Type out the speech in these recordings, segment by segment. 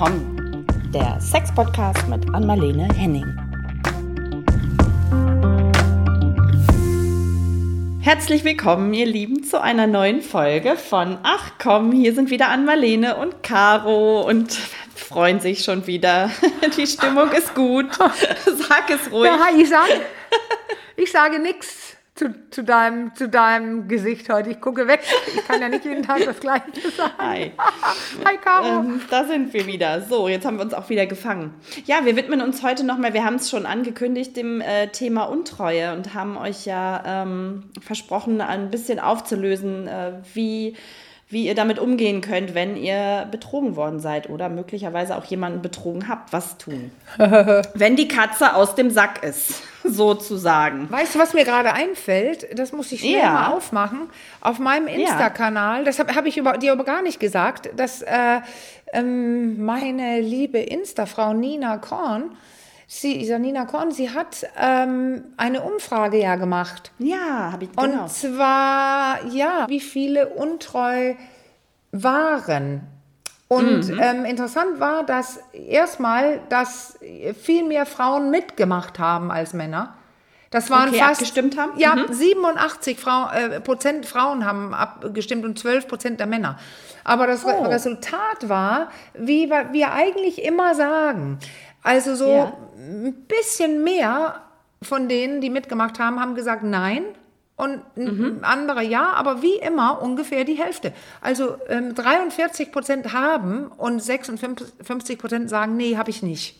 willkommen. Der Sex-Podcast mit Anmalene Henning. Herzlich willkommen, ihr Lieben, zu einer neuen Folge von Ach komm, hier sind wieder Anmalene und Caro und freuen sich schon wieder. Die Stimmung ist gut. Sag es ruhig. Ja, ich sage, ich sage nichts zu, zu, deinem, zu deinem Gesicht heute. Ich gucke weg. Ich kann ja nicht jeden Tag das Gleiche sagen. Hi. Hi, Caro. Ähm, da sind wir wieder. So, jetzt haben wir uns auch wieder gefangen. Ja, wir widmen uns heute nochmal, wir haben es schon angekündigt, dem äh, Thema Untreue und haben euch ja ähm, versprochen, ein bisschen aufzulösen, äh, wie wie ihr damit umgehen könnt, wenn ihr betrogen worden seid oder möglicherweise auch jemanden betrogen habt. Was tun? wenn die Katze aus dem Sack ist, sozusagen. Weißt du, was mir gerade einfällt? Das muss ich schnell Ja. mal aufmachen. Auf meinem Insta-Kanal, das habe hab ich über, dir aber gar nicht gesagt, dass äh, ähm, meine liebe Insta-Frau Nina Korn, sie, Nina Korn, sie hat ähm, eine Umfrage ja gemacht. Ja, habe ich genau. Und zwar, ja, wie viele untreu waren. Und Mhm. ähm, interessant war, dass erstmal, dass viel mehr Frauen mitgemacht haben als Männer. Das waren Okay, fast abgestimmt haben? Ja, Mhm. 87 Frau, äh, Prozent Frauen haben abgestimmt und 12 Prozent der Männer. Aber das Oh. Resultat war, wie wir eigentlich immer sagen, also so Ja. ein bisschen mehr von denen, die mitgemacht haben, haben gesagt nein. Und Mhm. andere ja, aber wie immer ungefähr die Hälfte. Also ähm, 43 Prozent haben und 56 Prozent sagen, nee, habe ich nicht.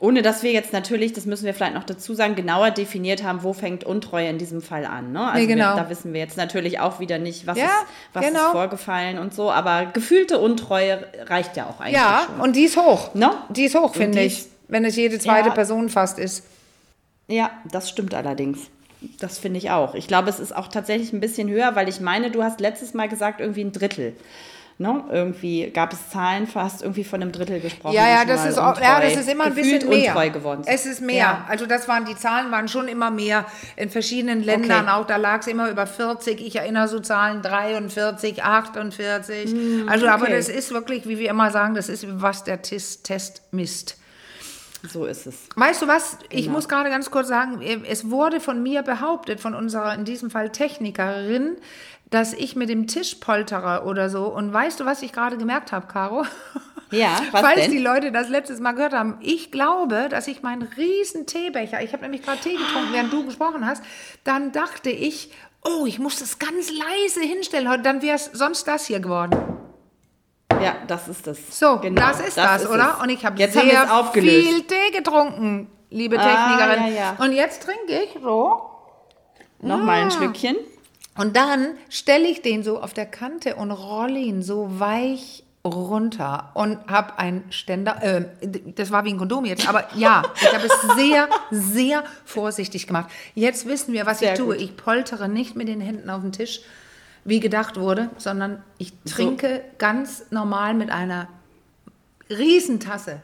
Ohne dass wir jetzt natürlich, das müssen wir vielleicht noch dazu sagen, genauer definiert haben, wo fängt Untreue in diesem Fall an. Ne? Also Nee, genau. wir, da wissen wir jetzt natürlich auch wieder nicht, was, Ja, ist, was ist genau. vorgefallen und so. Aber gefühlte Untreue reicht ja auch eigentlich Ja, schon. und die ist hoch. Ne? Die ist hoch, finde ich, ist- wenn es jede zweite Ja. Person fast ist. Ja, das stimmt allerdings. Das finde ich auch. Ich glaube, es ist auch tatsächlich ein bisschen höher, weil ich meine, du hast letztes Mal gesagt, irgendwie ein Drittel. Ne? Irgendwie gab es Zahlen, fast irgendwie von einem Drittel gesprochen. Ja, ja, das ist, auch, ja, das ist immer ein bisschen mehr. untreu geworden sind. Es ist mehr. Ja. Also das waren, die Zahlen waren schon immer mehr in verschiedenen Ländern Okay. auch. Da lag es immer über 40. Ich erinnere so Zahlen 43, 48. Hm, also, aber okay. das ist wirklich, wie wir immer sagen, das ist, was der Tis- Test misst. So ist es. Weißt du was? Ich Genau. muss gerade ganz kurz sagen, es wurde von mir behauptet, von unserer, in diesem Fall Technikerin, dass ich mit dem Tisch poltere oder so. Und weißt du, was ich gerade gemerkt habe, Caro? Ja, was Falls denn? die Leute das letztes Mal gehört haben, ich glaube, dass ich meinen riesen Teebecher, ich habe nämlich gerade Tee getrunken, während du gesprochen hast, dann dachte ich, oh, ich muss das ganz leise hinstellen heute, dann wäre es sonst das hier geworden. Ja, das ist das. So, Genau, das ist das, ist oder? es. Und ich habe sehr viel Tee getrunken, liebe Ah, Technikerin. ja, ja. Und jetzt trinke ich so. Nochmal Ah. ein Schlückchen. Und dann stelle ich den so auf der Kante und rolle ihn so weich runter und habe einen Ständer, äh, das war wie ein Kondom jetzt, aber ja, ich habe es sehr, sehr vorsichtig gemacht. Jetzt wissen wir, was Sehr ich tue. gut. Ich poltere nicht mit den Händen auf den Tisch, wie gedacht wurde, sondern ich trinke ganz normal mit einer Riesentasse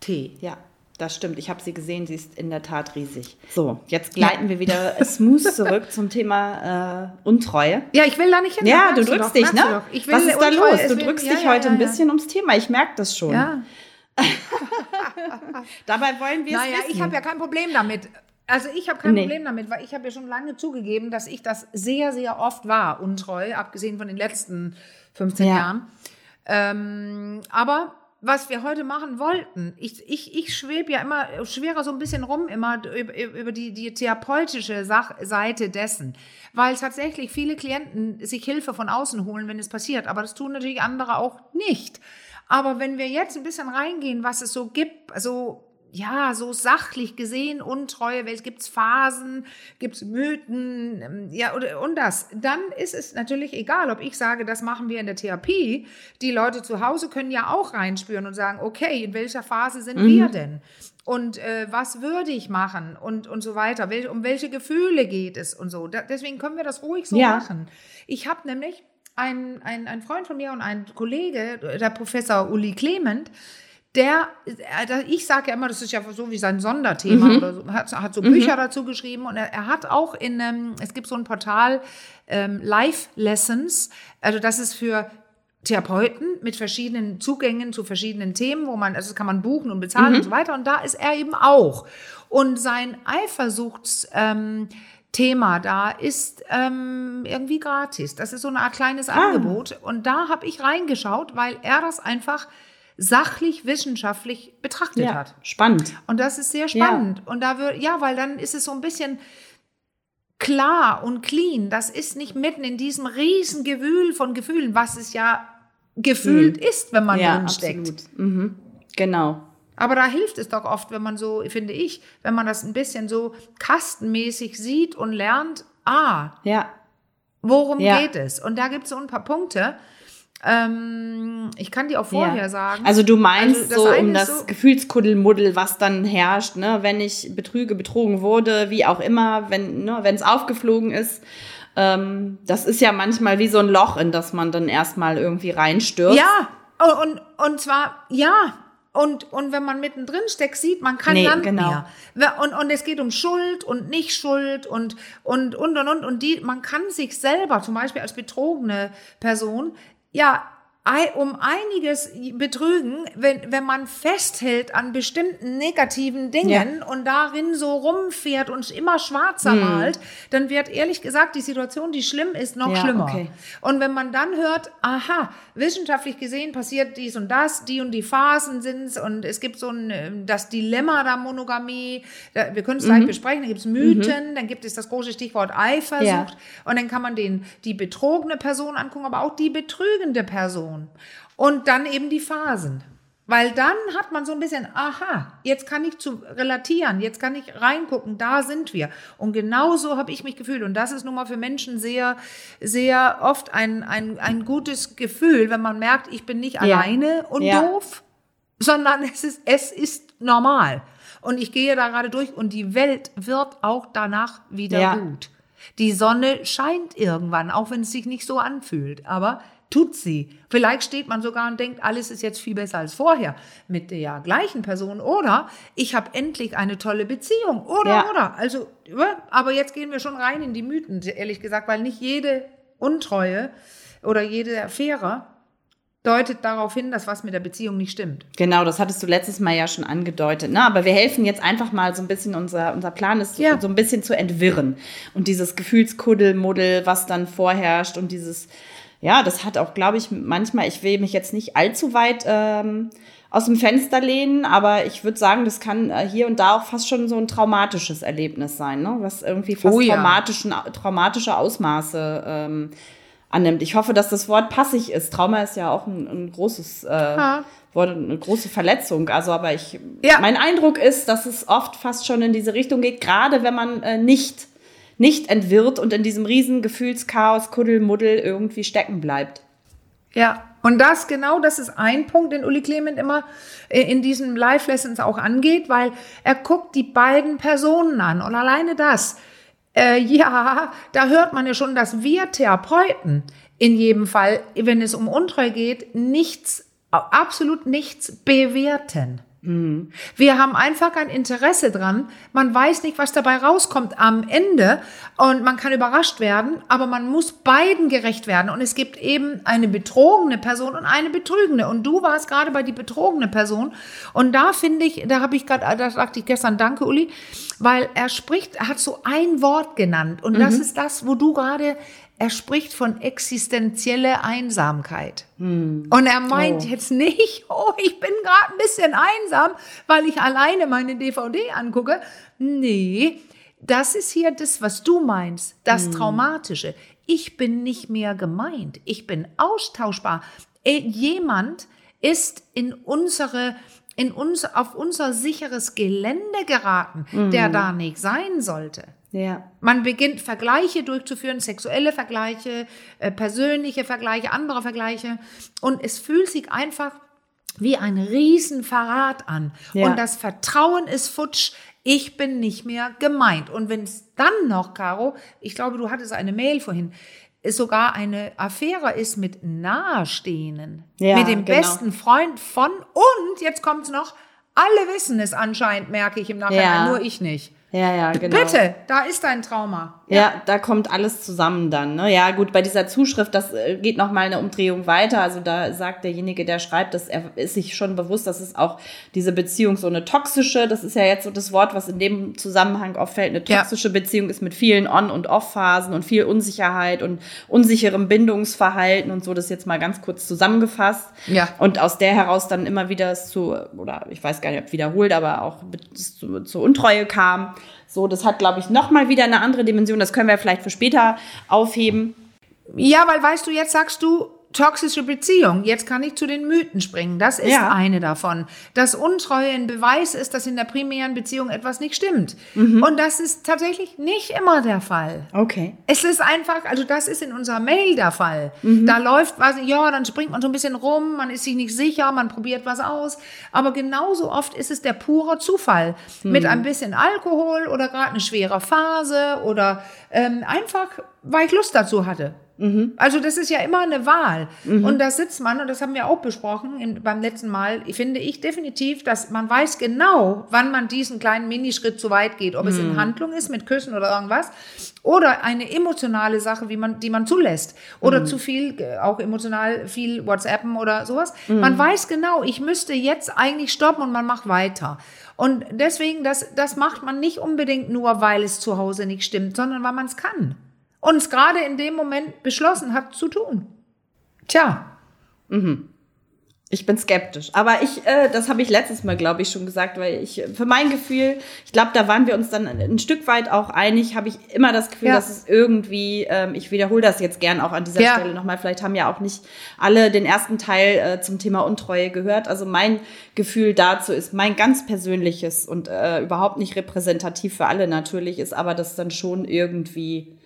Tee. Ja, das stimmt. Ich habe sie gesehen. Sie ist in der Tat riesig. So, jetzt gleiten wir wieder smooth zurück zum Thema äh, Untreue. Ja, ich will da nicht hin. Ja, du drückst doch, dich, ne? du will Was ist da los? Du deswegen- drückst ja, dich ja, heute ja, ein ja. bisschen ums Thema. Ich merke das schon. Ja. Dabei wollen wir es Naja, wissen. ich habe ja kein Problem damit. Also ich habe kein Nee. Problem damit, weil ich habe ja schon lange zugegeben, dass ich das sehr, sehr oft war, untreu, abgesehen von den letzten 15 Ja. Jahren. Ähm, aber was wir heute machen wollten, ich, ich, ich schwebe ja immer, schwere so ein bisschen rum immer über, über die, die therapeutische Sach Seite dessen, weil tatsächlich viele Klienten sich Hilfe von außen holen, wenn es passiert, aber das tun natürlich andere auch nicht. Aber wenn wir jetzt ein bisschen reingehen, was es so gibt, also ja, so sachlich gesehen, Untreue, welche gibt's Phasen, gibt's Mythen, ähm, ja, oder, und das. Dann ist es natürlich egal, ob ich sage, das machen wir in der Therapie. Die Leute zu Hause können ja auch reinspüren und sagen, okay, in welcher Phase sind wir denn? Und äh, was würde ich machen? Und, und so weiter. Wel um welche Gefühle geht es und so. Da, deswegen können wir das ruhig so Ja. machen. Ich habe nämlich ein, ein, ein Freund von mir und ein Kollege, der Professor Uli Clement, der, äh, ich sage ja immer, das ist ja so wie sein Sonderthema oder so, hat, hat so Bücher dazu geschrieben und er, er hat auch in, ähm, es gibt so ein Portal, ähm, Life Lessons, also das ist für Therapeuten mit verschiedenen Zugängen zu verschiedenen Themen, wo man, also das kann man buchen und bezahlen und so weiter. Und da ist er eben auch. Und sein Eifersuchts, ähm, Thema da ist ähm, irgendwie gratis. Das ist so eine Art kleines Angebot. Und da habe ich reingeschaut, weil er das einfach sachlich, wissenschaftlich betrachtet Ja, hat. spannend. Und das ist sehr spannend. Und da wird, ja, weil dann ist es so ein bisschen klar und clean. Das ist nicht mitten in diesem riesen Gewühl von Gefühlen, was es ja gefühlt ist, wenn man Ja, drin steckt. absolut. Mhm. Genau. Aber da hilft es doch oft, wenn man so, finde ich, wenn man das ein bisschen so kastenmäßig sieht und lernt, ah, Ja. worum Ja. geht es? Und da gibt es so ein paar Punkte. Ähm, ich kann die auch vorher ja. sagen. Also du meinst Also so um das so- Gefühlskuddelmuddel, was dann herrscht, ne, wenn ich betrüge, betrogen wurde, wie auch immer, wenn ne, es aufgeflogen ist. Ähm, das ist ja manchmal wie so ein Loch, in das man dann erstmal irgendwie reinstürzt. Ja, und, und, und zwar, ja. Und, und wenn man mittendrin steckt, sieht man kein Nee, Land genau. mehr. Und, und es geht um Schuld und nicht Schuld und, und, und, und, und. Und die, man kann sich selber, zum Beispiel als betrogene Person, ja, um einiges betrügen, wenn, wenn man festhält an bestimmten negativen Dingen und darin so rumfährt und immer schwarzer malt, dann wird ehrlich gesagt die Situation, die schlimm ist, noch Hm. Ja, schlimmer. okay. Und wenn man dann hört, aha, wissenschaftlich gesehen passiert dies und das, die und die Phasen sind's und es gibt so ein, ähm, das Dilemma der Monogamie, wir können es Mhm. gleich besprechen, da gibt's Mythen, dann gibt es das große Stichwort Eifersucht Ja. und dann kann man den, die betrogene Person angucken, aber auch die betrügende Person und dann eben die Phasen. Weil dann hat man so ein bisschen, aha, jetzt kann ich zu relatieren, jetzt kann ich reingucken, da sind wir. Und genau so habe ich mich gefühlt. Und das ist nun mal für Menschen sehr, sehr oft ein, ein, ein gutes Gefühl, wenn man merkt, ich bin nicht Ja. alleine und Ja. doof, sondern es ist, es ist normal. Und ich gehe da gerade durch und die Welt wird auch danach wieder Ja. gut. Die Sonne scheint irgendwann, auch wenn es sich nicht so anfühlt, aber tut sie. Vielleicht steht man sogar und denkt, alles ist jetzt viel besser als vorher mit der gleichen Person oder ich habe endlich eine tolle Beziehung oder Ja. oder. Also, aber jetzt gehen wir schon rein in die Mythen, ehrlich gesagt, weil nicht jede Untreue oder jede Affäre deutet darauf hin, dass was mit der Beziehung nicht stimmt. Genau, das hattest du letztes Mal ja schon angedeutet. Ne? Aber wir helfen jetzt einfach mal so ein bisschen, unser, unser Plan ist Ja. so ein bisschen zu entwirren. Und dieses Gefühlskuddelmuddel, was dann vorherrscht und dieses, ja, das hat auch, glaube ich, manchmal, ich will mich jetzt nicht allzu weit ähm, aus dem Fenster lehnen, aber ich würde sagen, das kann äh, hier und da auch fast schon so ein traumatisches Erlebnis sein, ne? was irgendwie fast Oh ja. traumatischen, traumatische Ausmaße ähm, annimmt. Ich hoffe, dass das Wort passig ist. Trauma ist ja auch ein, ein großes äh. Wort, eine große Verletzung. Also, aber ich, Ja. mein Eindruck ist, dass es oft fast schon in diese Richtung geht, gerade wenn man äh, nicht, nicht entwirrt und in diesem riesen Gefühlschaos, Kuddelmuddel irgendwie stecken bleibt. Ja, und das genau, das ist ein Punkt, den Uli Clement immer äh, in diesen Live-Lessons auch angeht, weil er guckt die beiden Personen an und alleine das, äh, ja, da hört man ja schon, dass wir Therapeuten in jedem Fall, wenn es um Untreue geht, nichts, absolut nichts bewerten. Wir haben einfach ein Interesse dran. Man weiß nicht, was dabei rauskommt am Ende und man kann überrascht werden, aber man muss beiden gerecht werden. Und es gibt eben eine betrogene Person und eine betrügende. Und du warst gerade bei die betrogene Person. Und da finde ich, da habe ich gerade, da sagte ich gestern, danke Uli, weil er spricht, er hat so ein Wort genannt. Und das ist das, wo du gerade, er spricht von existenzielle Einsamkeit. Und er meint Oh. jetzt nicht, oh, ich bin gerade ein bisschen einsam, weil ich alleine meine DVD angucke. Nee, das ist hier das, was du meinst, das Traumatische. Ich bin nicht mehr gemeint. Ich bin austauschbar. Äh, Jemand ist in unsere in uns, auf unser sicheres Gelände geraten, der da nicht sein sollte. Ja. Man beginnt Vergleiche durchzuführen, sexuelle Vergleiche, äh, persönliche Vergleiche, andere Vergleiche. Und es fühlt sich einfach wie ein Riesenverrat an. Ja. Und das Vertrauen ist futsch. Ich bin nicht mehr gemeint. Und wenn es dann noch, Caro, ich glaube, du hattest eine Mail vorhin, es sogar eine Affäre ist mit Nahestehenden, Ja, mit dem genau. besten Freund von und jetzt kommt's noch, alle wissen es anscheinend, merke ich im Nachhinein, Ja. nur ich nicht. Ja, ja, genau. Bitte, da ist dein Trauma. Ja, da kommt alles zusammen dann. Ne? Ja, gut, bei dieser Zuschrift, das äh, geht noch mal eine Umdrehung weiter. Also da sagt derjenige, der schreibt, dass er ist sich schon bewusst, dass es auch diese Beziehung so eine toxische, das ist ja jetzt so das Wort, was in dem Zusammenhang auffällt, eine Ja. toxische Beziehung ist mit vielen On- und Off-Phasen und viel Unsicherheit und unsicherem Bindungsverhalten und so, das jetzt mal ganz kurz zusammengefasst. Ja. Und aus der heraus dann immer wieder es zu, oder ich weiß gar nicht, ob wiederholt, aber auch zu, zur Untreue kam. So, das hat, glaube ich, noch mal wieder eine andere Dimension. Das können wir vielleicht für später aufheben. Ja, weil weißt du, jetzt sagst du toxische Beziehung. Jetzt kann ich zu den Mythen springen. Das ist Ja. eine davon. Dass Untreue ein Beweis ist, dass in der primären Beziehung etwas nicht stimmt. Mhm. Und das ist tatsächlich nicht immer der Fall. Okay. Es ist einfach, also das ist in unserer Mail der Fall. Mhm. Da läuft was, ja, dann springt man so ein bisschen rum, man ist sich nicht sicher, man probiert was aus. Aber genauso oft ist es der pure Zufall. Mhm. Mit ein bisschen Alkohol oder gerade eine schwere Phase oder ähm, einfach, weil ich Lust dazu hatte. Mhm. Also das ist ja immer eine Wahl. Und da sitzt man, und das haben wir auch besprochen in, beim letzten Mal, finde ich definitiv, dass man weiß genau, wann man diesen kleinen Minischritt zu weit geht. Ob es Mhm. in Handlung ist, mit Küssen oder irgendwas. Oder eine emotionale Sache, wie man, die man zulässt. Mhm. Oder zu viel, äh, auch emotional viel WhatsAppen oder sowas. Mhm. Man weiß genau, ich müsste jetzt eigentlich stoppen und man macht weiter. Und deswegen, das, das macht man nicht unbedingt nur, weil es zu Hause nicht stimmt, sondern weil man es kann. Und es gerade in dem Moment beschlossen hat zu tun. Tja, Ich bin skeptisch. Aber ich, äh, das habe ich letztes Mal, glaube ich, schon gesagt, weil ich, für mein Gefühl, ich glaube, da waren wir uns dann ein Stück weit auch einig, habe ich immer das Gefühl, Ja. dass es irgendwie, ähm, ich wiederhole das jetzt gern auch an dieser Ja. Stelle nochmal, vielleicht haben ja auch nicht alle den ersten Teil äh, zum Thema Untreue gehört. Also mein Gefühl dazu ist mein ganz persönliches und äh, überhaupt nicht repräsentativ für alle natürlich, ist aber das dann schon irgendwie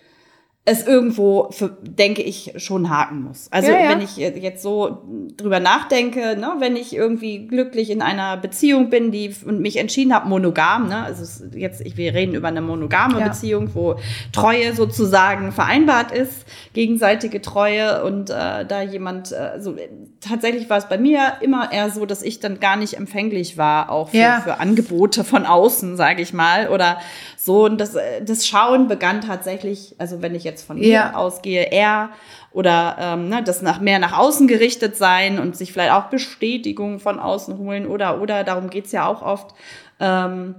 es irgendwo, für, denke ich, schon haken muss. Also Ja, ja. wenn ich jetzt so drüber nachdenke, ne, wenn ich irgendwie glücklich in einer Beziehung bin, die und mich entschieden habe, monogam, ne, also jetzt, ich, wir reden über eine monogame Ja. Beziehung, wo Treue sozusagen vereinbart ist, gegenseitige Treue und äh, da jemand, äh, also tatsächlich war es bei mir immer eher so, dass ich dann gar nicht empfänglich war, auch für, Ja. für Angebote von außen, sage ich mal, oder so. Und das, äh, das Schauen begann tatsächlich, also wenn ich jetzt von Ja. mir ausgehe, eher oder ähm, ne, das nach mehr nach außen gerichtet sein und sich vielleicht auch Bestätigung von außen holen oder oder darum geht's ja auch oft, ähm,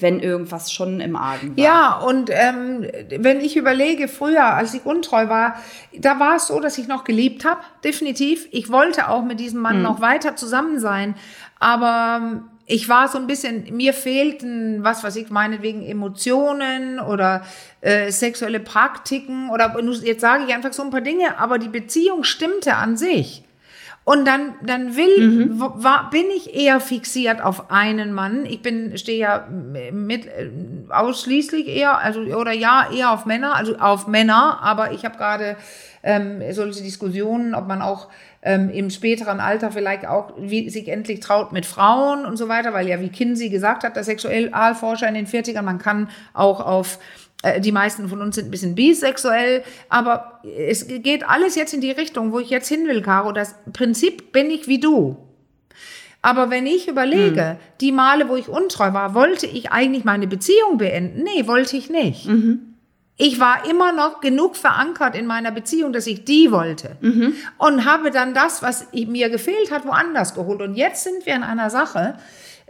wenn irgendwas schon im Argen war. Ja, und ähm, wenn ich überlege, früher, als ich untreu war, da war es so, dass ich noch geliebt habe, definitiv. Ich wollte auch mit diesem Mann noch weiter zusammen sein, aber ähm, ich war so ein bisschen, mir fehlten, was weiß ich, meinetwegen Emotionen oder äh, sexuelle Praktiken oder jetzt sage ich einfach so ein paar Dinge, aber die Beziehung stimmte an sich. Und dann, dann will, w- war, bin ich eher fixiert auf einen Mann. Ich bin, stehe ja mit, äh, ausschließlich eher, also, oder ja, eher auf Männer, also auf Männer, aber ich habe gerade ähm, solche Diskussionen, ob man auch ähm, im späteren Alter vielleicht auch wie, sich endlich traut mit Frauen und so weiter, weil ja, wie Kinsey gesagt hat, der Sexualforscher in den 40ern, man kann auch auf äh, die meisten von uns sind ein bisschen bisexuell, aber es geht alles jetzt in die Richtung, wo ich jetzt hin will, Caro. Das Prinzip bin ich wie du. Aber wenn ich überlege, die Male, wo ich untreu war, wollte ich eigentlich meine Beziehung beenden? Nee, wollte ich nicht. Ich war immer noch genug verankert in meiner Beziehung, dass ich die wollte. Und habe dann das, was mir gefehlt hat, woanders geholt. Und jetzt sind wir in einer Sache,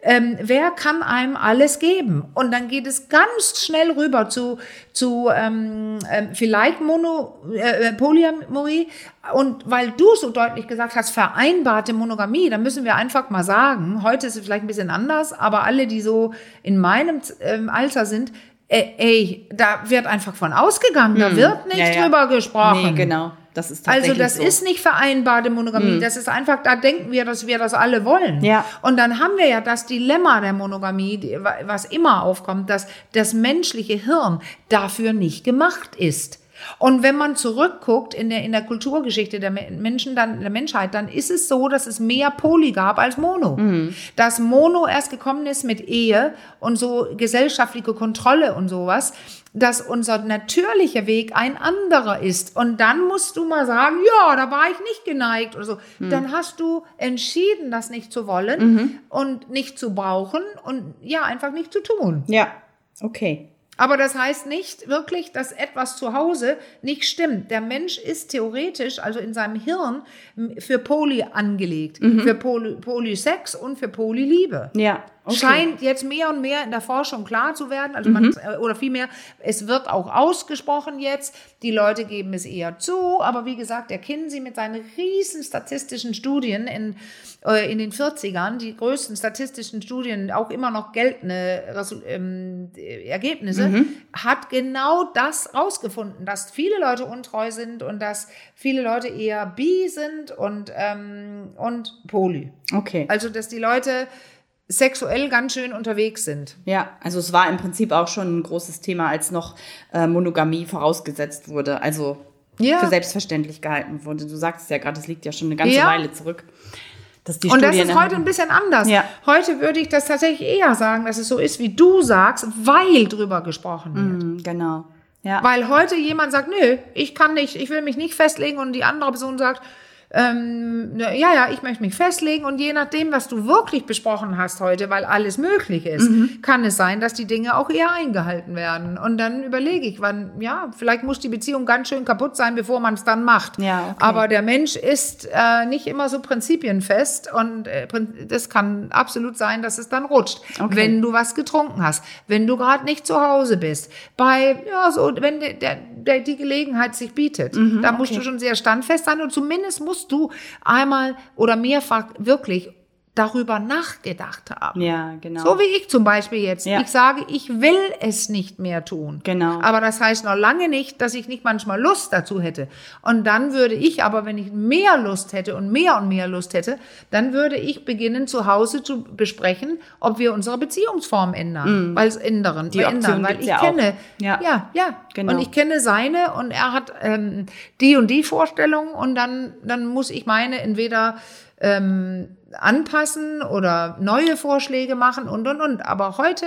ähm, wer kann einem alles geben? Und dann geht es ganz schnell rüber zu, zu ähm, ähm, vielleicht Mono, äh, äh, Polyamorie. Und weil du so deutlich gesagt hast, vereinbarte Monogamie, dann müssen wir einfach mal sagen, heute ist es vielleicht ein bisschen anders, aber alle, die so in meinem ähm, Alter sind, äh, ey, da wird einfach von ausgegangen, da wird nicht Hm. Ja, ja. drüber gesprochen. Nee, genau. Das ist Also das so. Hm. ist nicht vereinbarte Monogamie. Das ist einfach, da denken wir, dass wir das alle wollen. Ja. Und dann haben wir ja das Dilemma der Monogamie, die- was immer aufkommt, dass das menschliche Hirn dafür nicht gemacht ist. Und wenn man zurückguckt in der, in der Kulturgeschichte der Me- Menschen, dann, der Menschheit, dann ist es so, dass es mehr Poly gab als Mono. Dass Mono erst gekommen ist mit Ehe und so gesellschaftliche Kontrolle und sowas, dass unser natürlicher Weg ein anderer ist. Und dann musst du mal sagen, ja, da war ich nicht geneigt oder so. Dann hast du entschieden, das nicht zu wollen und nicht zu brauchen und ja, einfach nicht zu tun. Ja. Okay. Aber das heißt nicht wirklich, dass etwas zu Hause nicht stimmt. Der Mensch ist theoretisch, also in seinem Hirn, für Poly angelegt. Für Poly, Polysex und für Polyliebe. Ja. Okay. Scheint jetzt mehr und mehr in der Forschung klar zu werden. Also man, äh, oder vielmehr, es wird auch ausgesprochen jetzt. Die Leute geben es eher zu. Aber wie gesagt, der Kinsey mit seinen riesen statistischen Studien in, äh, in den 40ern, die größten statistischen Studien, auch immer noch geltende Resu ähm, Ergebnisse, hat genau das rausgefunden, dass viele Leute untreu sind und dass viele Leute eher bi sind und, ähm, und poly. Okay. Also, dass die Leute sexuell ganz schön unterwegs sind. Ja, also es war im Prinzip auch schon ein großes Thema, als noch äh, Monogamie vorausgesetzt wurde. Also Ja. für selbstverständlich gehalten wurde. Du sagst es ja gerade, das liegt ja schon eine ganze Ja. Weile zurück. Dass die Und das Studien ist heute ein bisschen anders. Ja. Heute würde ich das tatsächlich eher sagen, dass es so ist, wie du sagst, weil drüber gesprochen wird. Mhm, genau. Ja. Weil heute jemand sagt, nö, ich kann nicht, ich will mich nicht festlegen und die andere Person sagt, ähm, ja, ja, ich möchte mich festlegen und je nachdem, was du wirklich besprochen hast heute, weil alles möglich ist, Mhm. kann es sein, dass die Dinge auch eher eingehalten werden. Und dann überlege ich, wann, ja, vielleicht muss die Beziehung ganz schön kaputt sein, bevor man es dann macht. Ja, okay. Aber der Mensch ist äh, nicht immer so prinzipienfest und äh, das kann absolut sein, dass es dann rutscht, Okay. wenn du was getrunken hast, wenn du gerade nicht zu Hause bist, bei ja so, wenn der, der, der, die Gelegenheit sich bietet, Mhm, da musst du schon sehr standfest sein und zumindest musst du einmal oder mehrfach wirklich darüber nachgedacht haben. ja, genau. So wie ich zum Beispiel jetzt. Ja. Ich sage, ich will es nicht mehr tun. Genau. Aber das heißt noch lange nicht, dass ich nicht manchmal Lust dazu hätte. Und dann würde ich aber, wenn ich mehr Lust hätte und mehr und mehr Lust hätte, dann würde ich beginnen, zu Hause zu besprechen, ob wir unsere Beziehungsform ändern. Weil es ändern, Mhm. Die Option ändern. Weil ich ja auch. kenne, Ja. ja, ja. Genau. Und ich kenne seine und er hat ähm, die und die Vorstellung und dann, dann muss ich meine entweder ähm, anpassen oder neue Vorschläge machen und und und. Aber heute,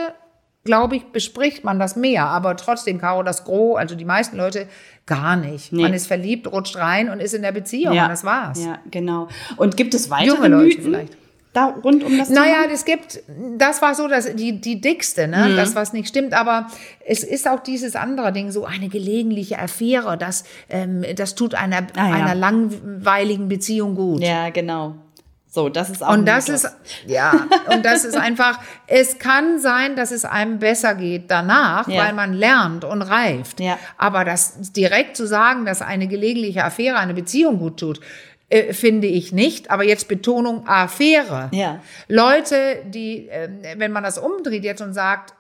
glaube ich, bespricht man das mehr. Aber trotzdem, Caro, das Gros, also die meisten Leute, gar nicht. Nee. Man ist verliebt, rutscht rein und ist in der Beziehung ja. und das war's. Ja, genau. Und gibt es weitere Junge Leute Mythen vielleicht. da rund um das Naja, es gibt, das war so das, die, die dickste, ne? Mhm. das, was nicht stimmt, aber es ist auch dieses andere Ding, so eine gelegentliche Affäre, das, ähm, das tut einer, Ah, ja. einer langweiligen Beziehung gut. Ja, genau. So, das ist auch ein Und das ist, ja, und das ist einfach, es kann sein, dass es einem besser geht danach, Ja. weil man lernt und reift. Ja. Aber das direkt zu sagen, dass eine gelegentliche Affäre eine Beziehung gut tut, äh, finde ich nicht. Aber jetzt Betonung Affäre. Ja. Leute, die, ähm, wenn man das umdreht jetzt und sagt,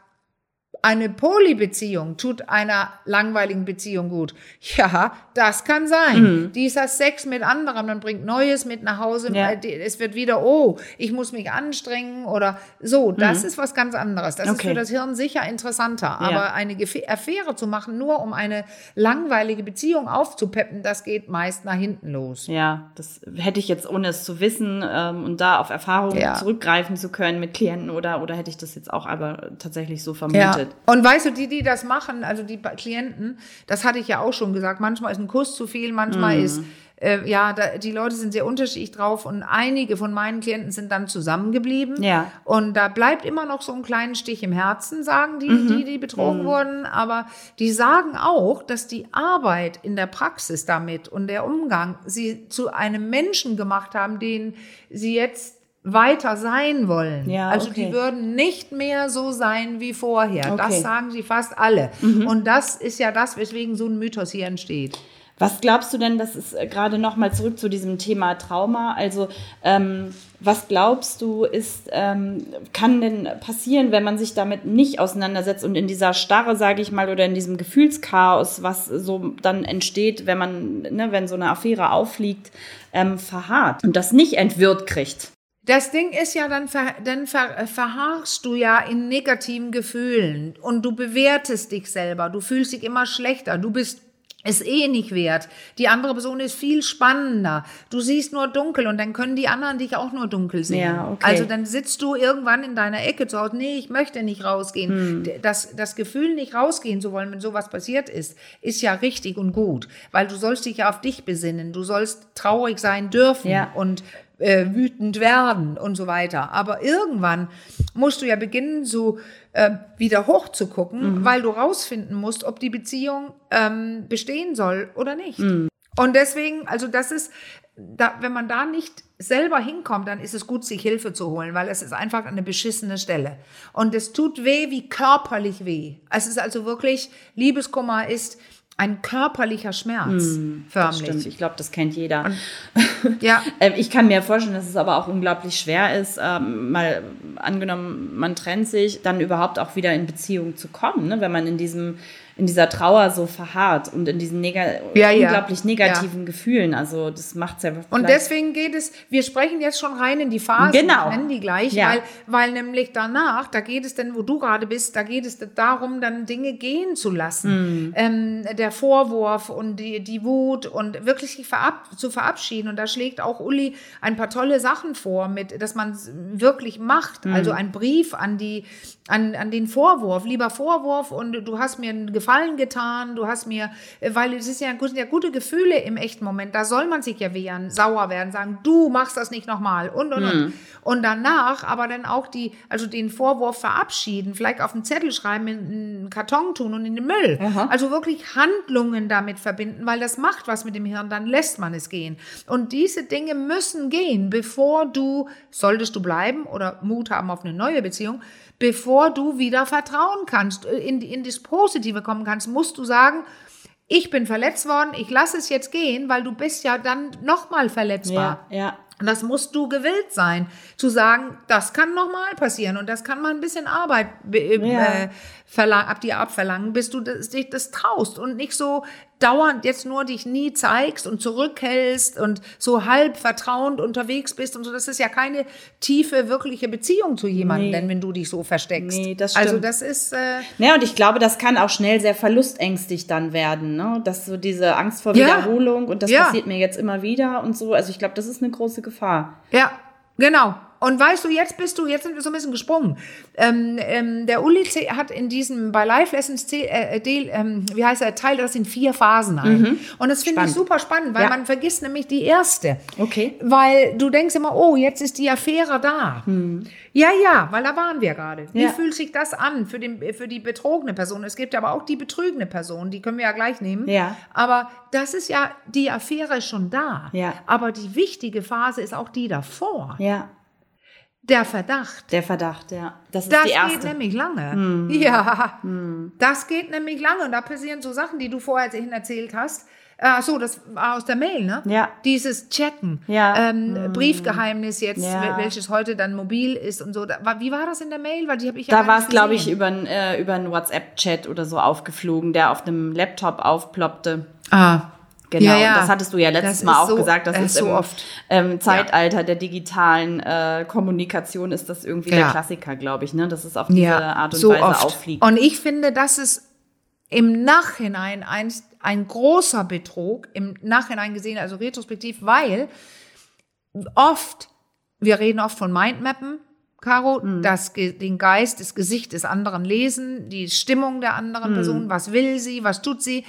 eine Polybeziehung tut einer langweiligen Beziehung gut. Ja, das kann sein. Mhm. Dieser Sex mit anderen, man bringt Neues mit nach Hause, Ja. äh, es wird wieder, oh, ich muss mich anstrengen oder so. Das ist was ganz anderes. Das ist Mhm. Okay. für das Hirn sicher interessanter. Aber eine Gefe- Affäre zu machen, nur um eine langweilige Beziehung aufzupeppen, das geht meist nach hinten los. Ja, das hätte ich jetzt, ohne es zu wissen ähm, und da auf Erfahrungen Ja. zurückgreifen zu können mit Klienten oder, oder hätte ich das jetzt auch aber tatsächlich so vermutet. Und weißt du, die, die das machen, also die Klienten, das hatte ich ja auch schon gesagt, manchmal ist ein Kuss zu viel, manchmal Mhm. ist, äh, ja, da, die Leute sind sehr unterschiedlich drauf und einige von meinen Klienten sind dann zusammengeblieben. Ja. Und da bleibt immer noch so ein kleinen Stich im Herzen, sagen die, Mhm. die, die betrogen wurden. Aber die sagen auch, dass die Arbeit in der Praxis damit und der Umgang sie zu einem Menschen gemacht haben, den sie jetzt weiter sein wollen. Ja, also okay. die würden nicht mehr so sein wie vorher. Okay. Mhm. Das sagen sie fast alle. Und das ist ja das, weswegen so ein Mythos hier entsteht. Was glaubst du denn, das ist äh, gerade noch mal zurück zu diesem Thema Trauma, also ähm, was glaubst du ist, ähm, kann denn passieren, wenn man sich damit nicht auseinandersetzt und in dieser Starre, sage ich mal, oder in diesem Gefühlschaos, was so dann entsteht, wenn man, ne, wenn so eine Affäre auffliegt, ähm, verharrt und das nicht entwirrt kriegt? Das Ding ist ja, dann, ver, dann ver, äh, verharrst du ja in negativen Gefühlen und du bewertest dich selber. Du fühlst dich immer schlechter. Du bist es eh nicht wert. Die andere Person ist viel spannender. Du siehst nur dunkel und dann können die anderen dich auch nur dunkel sehen. Ja, okay. Also dann sitzt du irgendwann in deiner Ecke zu Hause. Nee, ich möchte nicht rausgehen. Hm. Das, das Gefühl, nicht rausgehen zu wollen, wenn sowas passiert ist, ist ja richtig und gut. Weil du sollst dich ja auf dich besinnen. Du sollst traurig sein dürfen Ja. und äh, wütend werden und so weiter. Aber irgendwann musst du ja beginnen, so äh, wieder hoch zu gucken, Mhm. weil du rausfinden musst, ob die Beziehung ähm, bestehen soll oder nicht. Mhm. Und deswegen, also das ist, da, wenn man da nicht selber hinkommt, dann ist es gut, sich Hilfe zu holen, weil es ist einfach eine beschissene Stelle. Und es tut weh wie körperlich weh. Es ist also wirklich, Liebeskummer ist ein körperlicher Schmerz, Mhm. Das stimmt, förmlich. ich glaube, das kennt jeder. Ja, Ähm, Ich kann mir vorstellen, dass es aber auch unglaublich schwer ist, ähm, mal angenommen, man trennt sich, dann überhaupt auch wieder in Beziehung zu kommen, ne? wenn man in diesem in dieser Trauer so verharrt und in diesen nega Ja, ja. unglaublich negativen Gefühlen. Also das macht es ja Und deswegen geht es, wir sprechen jetzt schon rein in die Phase, Genau. ich nenne die gleich, Ja. weil, weil nämlich danach, da geht es denn, wo du gerade bist, da geht es darum, dann Dinge gehen zu Mhm. lassen. Ähm, der Vorwurf und die, die Wut und wirklich verab, zu verabschieden. Und da schlägt auch Uli ein paar tolle Sachen vor, mit, dass man es wirklich macht. Mhm. Also ein Brief an die, an, an den Vorwurf, lieber Vorwurf und du hast mir einen Gefallen getan, du hast mir, äh, weil es ist ja, sind ja gute Gefühle im echten Moment, da soll man sich ja wehren, sauer werden, sagen, du machst das nicht nochmal und und und. Und danach aber dann auch die, also den Vorwurf verabschieden, vielleicht auf einen Zettel schreiben, in einen Karton tun und in den Müll. Also wirklich Handlungen damit verbinden, weil das macht was mit dem Hirn, dann lässt man es gehen. Und diese Dinge müssen gehen, bevor du, solltest du bleiben oder Mut haben auf eine neue Beziehung, bevor du wieder vertrauen kannst, äh, in, in das Positive kommen kannst, musst du sagen, ich bin verletzt worden, ich lasse es jetzt gehen, weil du bist ja dann nochmal verletzbar. ja, ja. Und das musst du gewillt sein, zu sagen, das kann nochmal passieren und das kann mal ein bisschen Arbeit be- Ja. äh, verlang, ab dir abverlangen, bis du das, dich das traust und nicht so dauernd jetzt nur dich nie zeigst und zurückhältst und so halb vertrauend unterwegs bist und so. Das ist ja keine tiefe, wirkliche Beziehung zu jemandem, Nee. denn wenn du dich so versteckst. Nee, das Also stimmt. das ist, äh, Ja, und ich glaube, das kann auch schnell sehr verlustängstig dann werden, ne? Dass so diese Angst vor Ja. Wiederholung und das Ja. passiert mir jetzt immer wieder und so. Also ich glaube, das ist eine große Gefahr. Ja, genau. Und weißt du, jetzt bist du, jetzt sind wir so ein bisschen gesprungen. Ähm, ähm, der Uli hat in diesem bei Live Lessons zäh- äh, Del- ähm, wie heißt er, teilt das in vier Phasen ein. Und das finde ich super spannend, weil Ja. man vergisst nämlich die erste. Okay. Weil du denkst immer, oh, jetzt ist die Affäre da. Ja, ja, weil da waren wir gerade. Wie Ja. fühlt sich das an für, den, für die betrogene Person? Es gibt aber auch die betrügene Person, die können wir ja gleich nehmen. Ja. Aber das ist ja, die Affäre ist schon da. Ja. Aber die wichtige Phase ist auch die davor. Ja, Der Verdacht. der Verdacht, ja. Das Das geht nämlich lange. Ja, das geht nämlich lange. Und da passieren so Sachen, die du vorher erzählt hast. Ach so, das war aus der Mail, ne? Ja. Dieses Checken. Ja. Ähm, Briefgeheimnis jetzt, Ja. wel- welches heute dann mobil ist und so. Da, wie war das in der Mail? Weil die habe ich Da war es, glaube ich, über einen äh, über einen WhatsApp-Chat oder so aufgeflogen, der auf dem Laptop aufploppte. Ah. Genau, Ja, ja. das hattest du ja letztes Das Mal auch so- gesagt. Das äh, ist so im oft. Ähm, Zeitalter der digitalen äh, Kommunikation ist das irgendwie der Ja. Klassiker, glaube ich, ne? dass es auf diese ja, Art und so Weise oft. auffliegt. Und ich finde, das ist im Nachhinein ein, ein großer Betrug, im Nachhinein gesehen, also retrospektiv, weil oft, wir reden oft von Mindmappen, Caro, Mhm. das, den Geist, das Gesicht des anderen lesen, die Stimmung der Mhm. anderen Person, was will sie, was tut sie.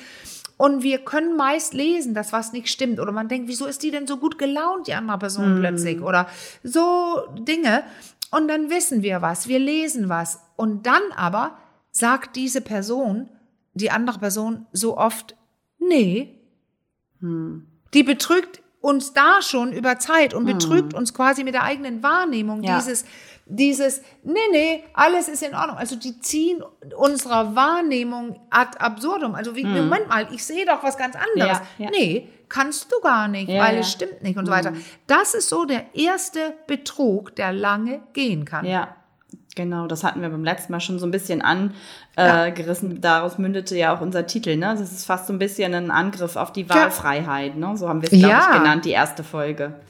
Und wir können meist lesen, dass was nicht stimmt. Oder man denkt, wieso ist die denn so gut gelaunt, die andere. Person plötzlich? Oder so Dinge. Und dann wissen wir was, wir lesen was. Und dann aber sagt diese Person, die andere Person so oft, nee, die betrügt uns da schon über Zeit und betrügt uns quasi mit der eigenen Wahrnehmung. Ja. Dieses, dieses, nee, nee, alles ist in Ordnung. Also die ziehen unserer Wahrnehmung ad absurdum. Also wie, Moment mal, ich sehe doch was ganz anderes. Ja, ja. Nee, kannst du gar nicht, Ja, weil es stimmt nicht und so weiter. Das ist so der erste Betrug, der lange gehen kann. Ja, genau, das hatten wir beim letzten Mal schon so ein bisschen angerissen. Daraus mündete ja auch unser Titel, ne? Das ist fast so ein bisschen ein Angriff auf die Wahlfreiheit, ne? So haben wir es, glaube ich, genannt, die erste Folge.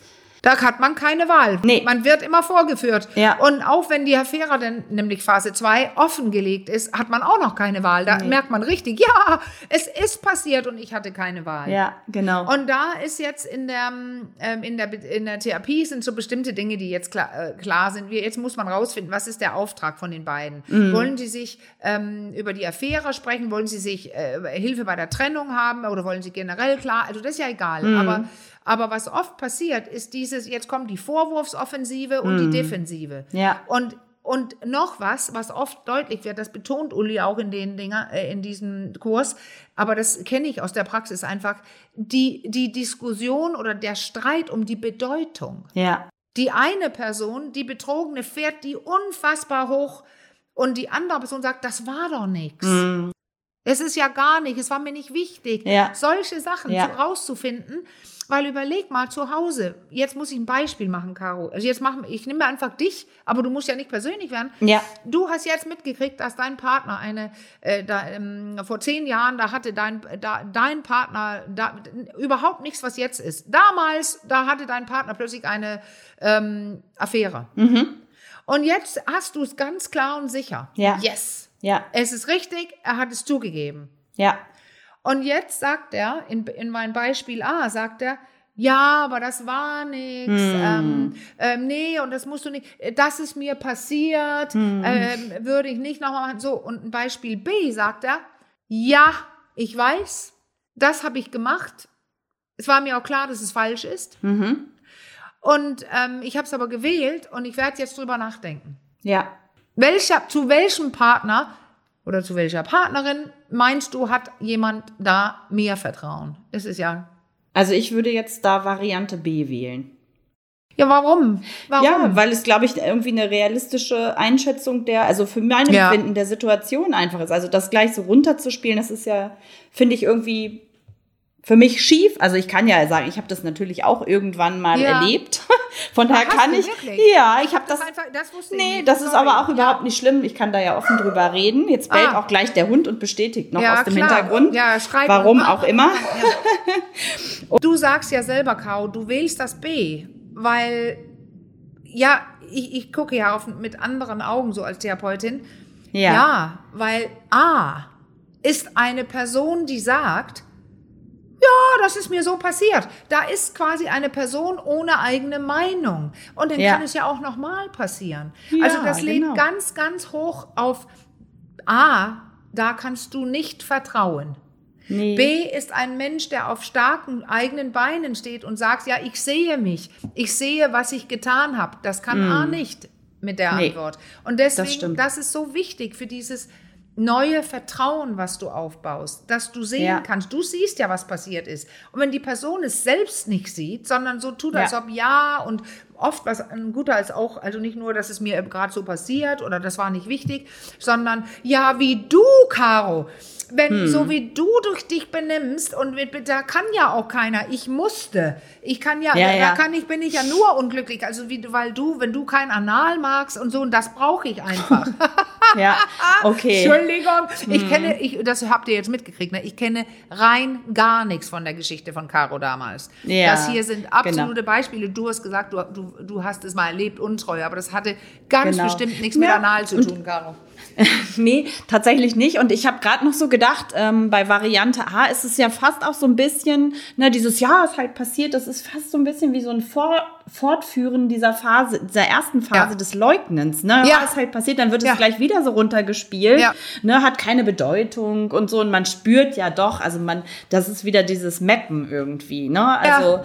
Da hat man keine Wahl. Nee. Man wird immer vorgeführt. Ja. Und auch wenn die Affäre dann, nämlich Phase 2, offengelegt ist, hat man auch noch keine Wahl. Da merkt man richtig, ja, es ist passiert und ich hatte keine Wahl. Ja, genau. Und da ist jetzt in der, ähm, in der, in der Therapie sind so bestimmte Dinge, die jetzt klar, äh, klar sind. Wir, jetzt muss man rausfinden, was ist der Auftrag von den beiden? Mhm. Wollen sie sich ähm, über die Affäre sprechen? Wollen sie sich äh, Hilfe bei der Trennung haben? Oder wollen sie generell klar? Also das ist ja egal. Mhm. Aber, Aber was oft passiert, ist dieses, jetzt kommt die Vorwurfsoffensive und die Defensive. Ja. Und und noch was, was oft deutlich wird, das betont Uli auch in den Dinger, äh, in diesem Kurs, aber das kenne ich aus der Praxis einfach, die, die Diskussion oder der Streit um die Bedeutung. Ja. Die eine Person, die Betrogene, fährt die unfassbar hoch und die andere Person sagt, das war doch nichts. Es ist ja gar nicht, es war mir nicht wichtig, Ja. solche Sachen Ja. zu, rauszufinden. Weil überleg mal zu Hause, jetzt muss ich ein Beispiel machen, Caro. Also jetzt machen, ich nehme einfach dich, aber du musst ja nicht persönlich werden. Ja. Du hast jetzt mitgekriegt, dass dein Partner eine, äh, da, ähm, vor zehn Jahren, da hatte dein, da, dein Partner da, überhaupt nichts, was jetzt ist. Damals, da hatte dein Partner plötzlich eine ähm, Affäre. Und jetzt hast du es ganz klar und sicher. Ja. Yes. Ja. Es ist richtig, er hat es zugegeben. Ja. Und jetzt sagt er, in, in mein Beispiel A, sagt er, ja, aber das war nix. Ähm, ähm, nee, und das musst du nicht. äh, Das ist mir passiert. Ähm, würde ich nicht nochmal machen. So, und ein Beispiel B sagt er, ja, ich weiß, das habe ich gemacht. Es war mir auch klar, dass es falsch ist. Und ähm, ich habe es aber gewählt und ich werde jetzt drüber nachdenken. Ja. Welcher, zu welchem Partner oder zu welcher Partnerin meinst du, hat jemand da mehr Vertrauen? Es ist ja. Also ich würde jetzt da Variante B wählen. Ja, warum? Warum? Ja, weil es, glaube ich, irgendwie eine realistische Einschätzung der, also für mein Ja. Empfinden der Situation einfach ist. Also das gleich so runterzuspielen, das ist ja, finde ich irgendwie für mich schief. Also ich kann ja sagen, ich habe das natürlich auch irgendwann mal Ja. erlebt. Von daher kann ich, wirklich? ja, ich habe das das. einfach, das wusste ich Nee, nicht. das ist aber auch Ja. überhaupt nicht schlimm. Ich kann da ja offen drüber reden. Jetzt bellt Ah. auch gleich der Hund und bestätigt noch Ja, aus dem klar. Hintergrund. Ja, schreit Warum und- auch immer. Du sagst ja selber, Kau, du wählst das B, weil, ja, ich, ich gucke ja auf, mit anderen Augen so als Therapeutin. Ja. Ja, weil A ist eine Person, die sagt, ja, das ist mir so passiert. Da ist quasi eine Person ohne eigene Meinung. Und dann Ja. kann es ja auch nochmal passieren. Ja, also das lädt genau. ganz, ganz hoch auf A, da kannst du nicht vertrauen. Nee. B ist ein Mensch, der auf starken eigenen Beinen steht und sagt, ja, ich sehe mich, ich sehe, was ich getan habe. Das kann A nicht mit der Mm. Nee, Antwort. Und deswegen, stimmt. das, ist so wichtig für dieses neue Vertrauen, was du aufbaust, dass du sehen Ja. kannst. Du siehst ja, was passiert ist. Und wenn die Person es selbst nicht sieht, sondern so tut, als Ja. ob ja und oft was ein guter als auch, also nicht nur, dass es mir gerade so passiert oder das war nicht wichtig, sondern ja, wie du, Caro, wenn Hm. so wie du durch dich benimmst und mit, da kann ja auch keiner, ich musste, ich kann ja, Ja, da, ja. kann ich, bin ich ja nur unglücklich, also wie, weil du, wenn du kein Anal magst und so, und das brauche ich einfach. Ja. Okay. Entschuldigung, Mhm. ich kenne, ich, das habt ihr jetzt mitgekriegt, ne? ich kenne rein gar nichts von der Geschichte von Caro damals. Ja, das hier sind absolute genau. Beispiele. Du hast gesagt, du, du, du hast es mal erlebt, untreu, aber das hatte ganz Genau. bestimmt nichts mit Ja, Anal zu tun, Caro. Nee, tatsächlich nicht. Und ich habe gerade noch so gedacht, ähm, bei Variante A ist es ja fast auch so ein bisschen, ne, dieses Ja ist halt passiert, das ist fast so ein bisschen wie so ein Vor Fortführen dieser Phase, dieser ersten Phase Ja. des Leugnens. Ne? Ja. ist halt passiert, dann wird es Ja. gleich wieder so runtergespielt, Ja. ne, hat keine Bedeutung und so. Und man spürt ja doch, also man, das ist wieder dieses Mappen irgendwie, ne? Also,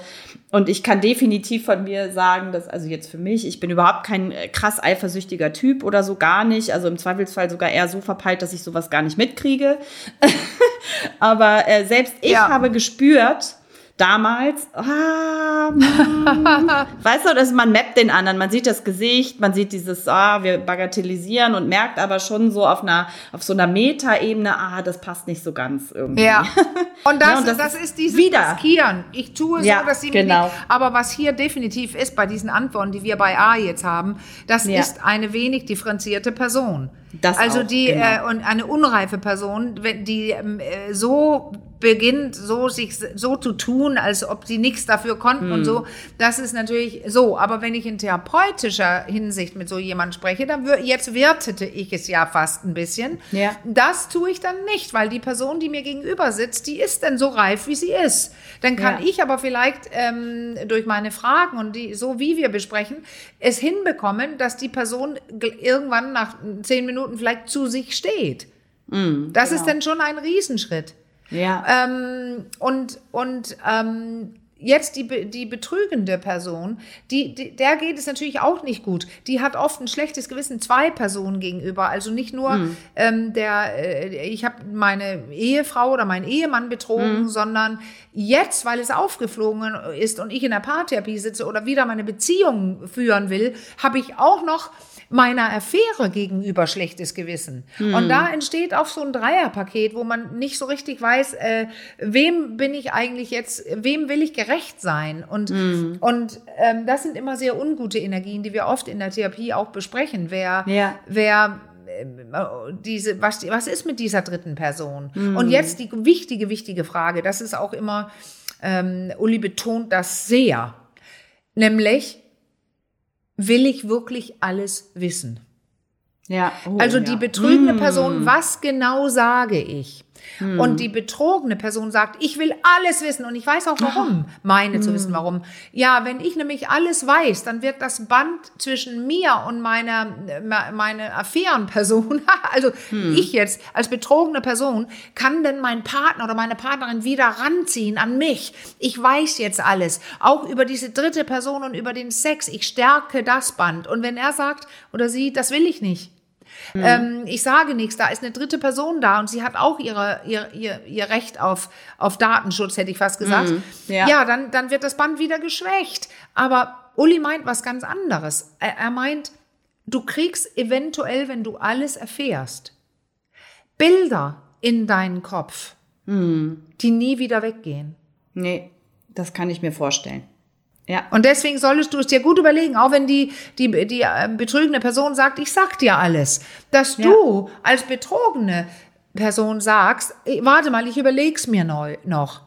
und ich kann definitiv von mir sagen, dass, also jetzt für mich, ich bin überhaupt kein äh, krass eifersüchtiger Typ oder so gar nicht. Also im Zweifelsfall sogar eher so verpeilt, dass ich sowas gar nicht mitkriege. Aber äh, selbst ich Ja. habe gespürt, damals, ah, mm, weißt du, dass man mappt den anderen, man sieht das Gesicht, man sieht dieses, ah, wir bagatellisieren und merkt aber schon so auf einer, auf so einer Metaebene, ah, das passt nicht so ganz irgendwie. Ja. Und das, Ja, und das, das ist dieses wieder. Maskieren. Ich tue Ja, so, dass sie genau. nicht, aber was hier definitiv ist bei diesen Antworten, die wir bei A jetzt haben, das Ja. ist eine wenig differenzierte Person. Das also auch, die genau. äh, und eine unreife Person, die ähm, äh, so beginnt, so sich so zu tun, als ob sie nichts dafür konnten Hm. und so, das ist natürlich so. Aber wenn ich in therapeutischer Hinsicht mit so jemandem spreche, dann wür- jetzt wertete ich es ja fast ein bisschen. Ja. Das tue ich dann nicht, weil die Person, die mir gegenüber sitzt, die ist dann so reif, wie sie ist. Dann kann Ja. ich aber vielleicht ähm, durch meine Fragen und die, so wie wir besprechen, es hinbekommen, dass die Person irgendwann nach zehn Minuten vielleicht zu sich steht. das ist genau. dann schon ein Riesenschritt. Ja. Ähm, und und ähm, jetzt die, die betrügende Person, die, die, der geht es natürlich auch nicht gut. Die hat oft ein schlechtes Gewissen zwei Personen gegenüber. Also nicht nur mhm. ähm, der, äh, ich habe meine Ehefrau oder meinen Ehemann betrogen, mhm. sondern jetzt, weil es aufgeflogen ist und ich in der Paartherapie sitze oder wieder meine Beziehung führen will, habe ich auch noch meiner Affäre gegenüber schlechtes Gewissen. Mhm. Und da entsteht auch so ein Dreierpaket, wo man nicht so richtig weiß, äh, wem bin ich eigentlich jetzt, wem will ich gerecht sein? Und, mhm. und ähm, das sind immer sehr ungute Energien, die wir oft in der Therapie auch besprechen. Wer, ja. wer äh, diese, was, was ist mit dieser dritten Person? Mhm. Und jetzt die wichtige, wichtige Frage, das ist auch immer, ähm, Uli betont das sehr, nämlich, will ich wirklich alles wissen? Ja. Oh, also die ja. betrügende mm. Person, was genau sage ich? Mm. Und die betrogene Person sagt, ich will alles wissen und ich weiß auch warum, meine mm. zu wissen warum. Ja, wenn ich nämlich alles weiß, dann wird das Band zwischen mir und meiner meine Affärenperson, also mm. ich jetzt als betrogene Person, kann denn mein Partner oder meine Partnerin wieder ranziehen an mich. Ich weiß jetzt alles, auch über diese dritte Person und über den Sex. Ich stärke das Band. Und wenn er sagt oder sie, das will ich nicht, Mhm. Ähm, ich sage nichts, da ist eine dritte Person da und sie hat auch ihre, ihr, ihr, ihr Recht auf, auf Datenschutz, hätte ich fast gesagt. Mhm. Ja, ja dann, dann wird das Band wieder geschwächt. Aber Uli meint was ganz anderes. Er, er meint, du kriegst eventuell, wenn du alles erfährst, Bilder in deinen Kopf, mhm. die nie wieder weggehen. Nee, das kann ich mir vorstellen. Ja. Und deswegen solltest du es dir gut überlegen, auch wenn die, die, die äh, betrügende Person sagt, ich sag dir alles, dass du als betrogene Person sagst, warte mal, ich überleg's mir neu, noch.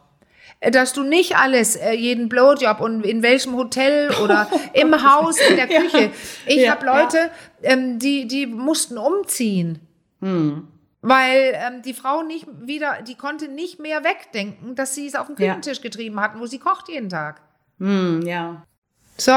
Äh, dass du nicht alles, äh, jeden Blowjob und in welchem Hotel oder im Haus, in der Küche. Ich ja, habe Leute, ja. ähm, die, die mussten umziehen. Hm. Weil ähm, die Frau nicht wieder, die konnte nicht mehr wegdenken, dass sie es auf den Küchentisch ja. getrieben hatten, wo sie kocht jeden Tag. Hm, ja. So,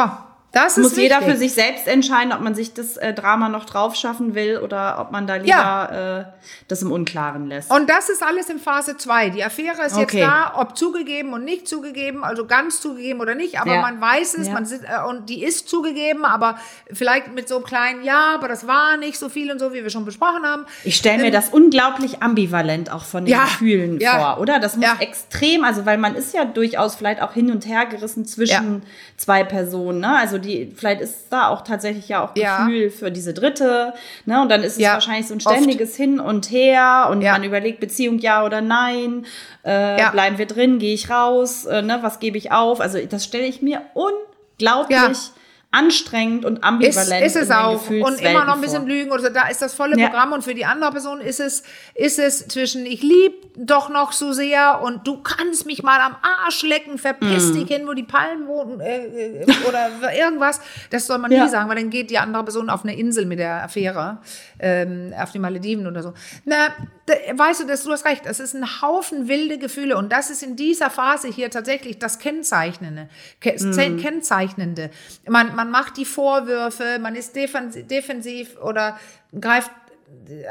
das muss jeder für sich selbst entscheiden, ob man sich das äh, Drama noch drauf schaffen will oder ob man da lieber ja. äh, das im Unklaren lässt. Und das ist alles in Phase 2. Die Affäre ist okay. jetzt da, ob zugegeben und nicht zugegeben, also ganz zugegeben oder nicht, aber ja. man weiß es, ja. man sitzt, äh, und die ist zugegeben, aber vielleicht mit so einem kleinen Ja, aber das war nicht so viel und so, wie wir schon besprochen haben. Ich stelle mir ähm, das unglaublich ambivalent auch von den Gefühlen vor, oder? Das muss extrem, also weil man ist ja durchaus vielleicht auch hin und her gerissen zwischen zwei Personen, ne? Also die, vielleicht ist da auch tatsächlich ja auch Gefühl ja. für diese dritte, ne? Und dann ist es ja, wahrscheinlich so ein ständiges oft. Hin und Her und ja. man überlegt Beziehung ja oder nein, äh, bleiben wir drin, gehe ich raus, äh, ne? Was gebe ich auf? Also das stelle ich mir unglaublich anstrengend und ambivalent. Ist, ist es auch. Und immer noch ein bisschen vor. lügen oder so. Da ist das volle Programm. Ja. Und für die andere Person ist es, ist es zwischen ich lieb doch noch so sehr und du kannst mich mal am Arsch lecken, verpiss mm. dich hin, wo die Palmen wohnen äh, äh oder irgendwas. Das soll man ja. nie sagen, weil dann geht die andere Person auf eine Insel mit der Affäre, ähm, auf die Malediven oder so. Na, weißt du, dass du hast recht. Es ist ein Haufen wilde Gefühle und das ist in dieser Phase hier tatsächlich das Kennzeichnende. Mm. Kennzeichnende. Man, man macht die Vorwürfe, man ist defensiv oder greift